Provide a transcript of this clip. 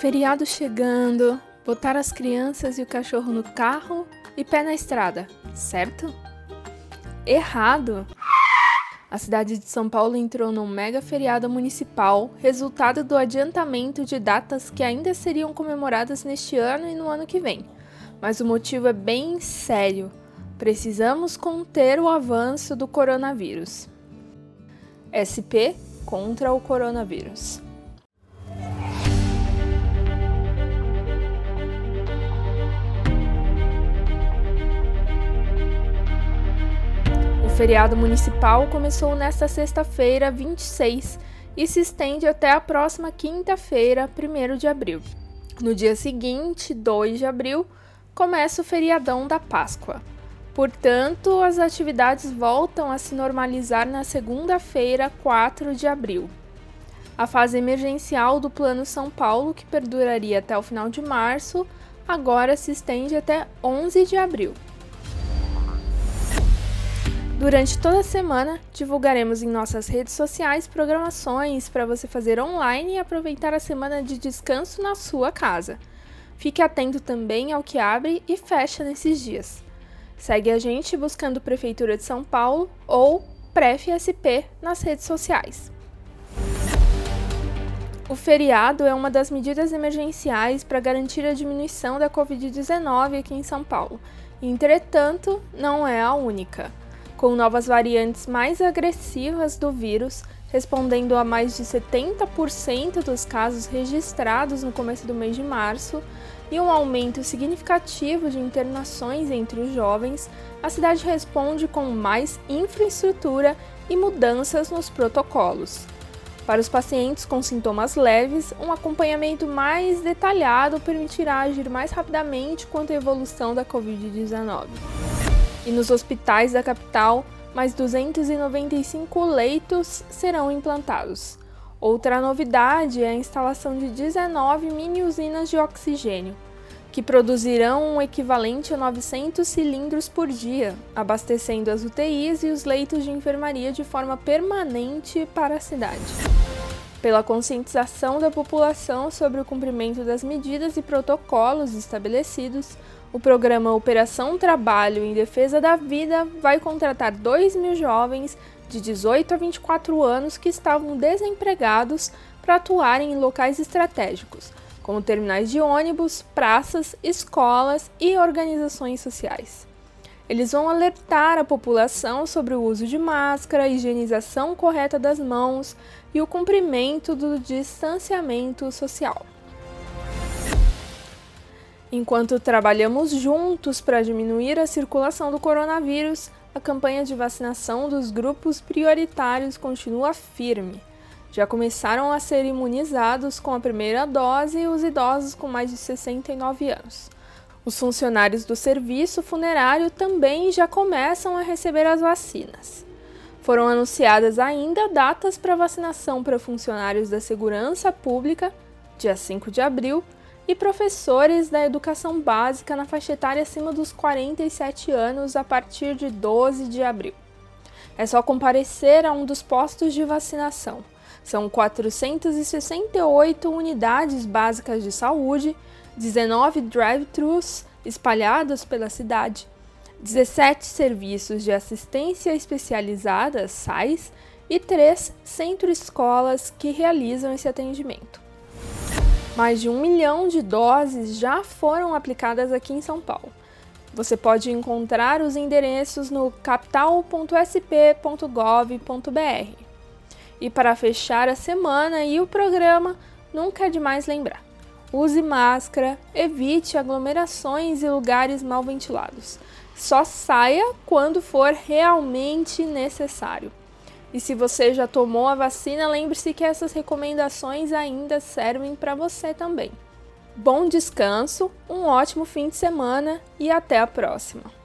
Feriado chegando, botar as crianças e o cachorro no carro e pé na estrada, certo? Errado! A cidade de São Paulo entrou num mega feriado municipal, resultado do adiantamento de datas que ainda seriam comemoradas neste ano e no ano que vem. Mas o motivo é bem sério. Precisamos conter o avanço do coronavírus. SP contra o coronavírus. Feriado municipal começou nesta sexta-feira, 26, e se estende até a próxima quinta-feira, 1 de abril. No dia seguinte, 2 de abril, começa o feriadão da Páscoa. Portanto, as atividades voltam a se normalizar na segunda-feira, 4 de abril. A fase emergencial do Plano São Paulo, que perduraria até o final de março, agora se estende até 11 de abril. Durante toda a semana, divulgaremos em nossas redes sociais programações para você fazer online e aproveitar a semana de descanso na sua casa. Fique atento também ao que abre e fecha nesses dias. Segue a gente buscando Prefeitura de São Paulo ou PrefSP nas redes sociais. O feriado é uma das medidas emergenciais para garantir a diminuição da Covid-19 aqui em São Paulo. Entretanto, não é a única com novas variantes mais agressivas do vírus, respondendo a mais de 70% dos casos registrados no começo do mês de março, e um aumento significativo de internações entre os jovens, a cidade responde com mais infraestrutura e mudanças nos protocolos. Para os pacientes com sintomas leves, um acompanhamento mais detalhado permitirá agir mais rapidamente quanto à evolução da Covid-19 e nos hospitais da capital, mais 295 leitos serão implantados. Outra novidade é a instalação de 19 mini usinas de oxigênio, que produzirão um equivalente a 900 cilindros por dia, abastecendo as UTIs e os leitos de enfermaria de forma permanente para a cidade. Pela conscientização da população sobre o cumprimento das medidas e protocolos estabelecidos, o programa Operação Trabalho em Defesa da Vida vai contratar 2 mil jovens de 18 a 24 anos que estavam desempregados para atuarem em locais estratégicos, como terminais de ônibus, praças, escolas e organizações sociais. Eles vão alertar a população sobre o uso de máscara, higienização correta das mãos e o cumprimento do distanciamento social. Enquanto trabalhamos juntos para diminuir a circulação do coronavírus, a campanha de vacinação dos grupos prioritários continua firme. Já começaram a ser imunizados com a primeira dose os idosos com mais de 69 anos. Os funcionários do serviço funerário também já começam a receber as vacinas. Foram anunciadas ainda datas para vacinação para funcionários da segurança pública, dia 5 de abril, e professores da educação básica na faixa etária acima dos 47 anos a partir de 12 de abril. É só comparecer a um dos postos de vacinação. São 468 unidades básicas de saúde, 19 drive-thrus espalhados pela cidade, 17 serviços de assistência especializada, SAIS, e 3 centro-escolas que realizam esse atendimento. Mais de um milhão de doses já foram aplicadas aqui em São Paulo. Você pode encontrar os endereços no capital.sp.gov.br. E para fechar a semana e o programa, nunca é demais lembrar: use máscara, evite aglomerações e lugares mal ventilados. Só saia quando for realmente necessário. E se você já tomou a vacina, lembre-se que essas recomendações ainda servem para você também. Bom descanso, um ótimo fim de semana e até a próxima!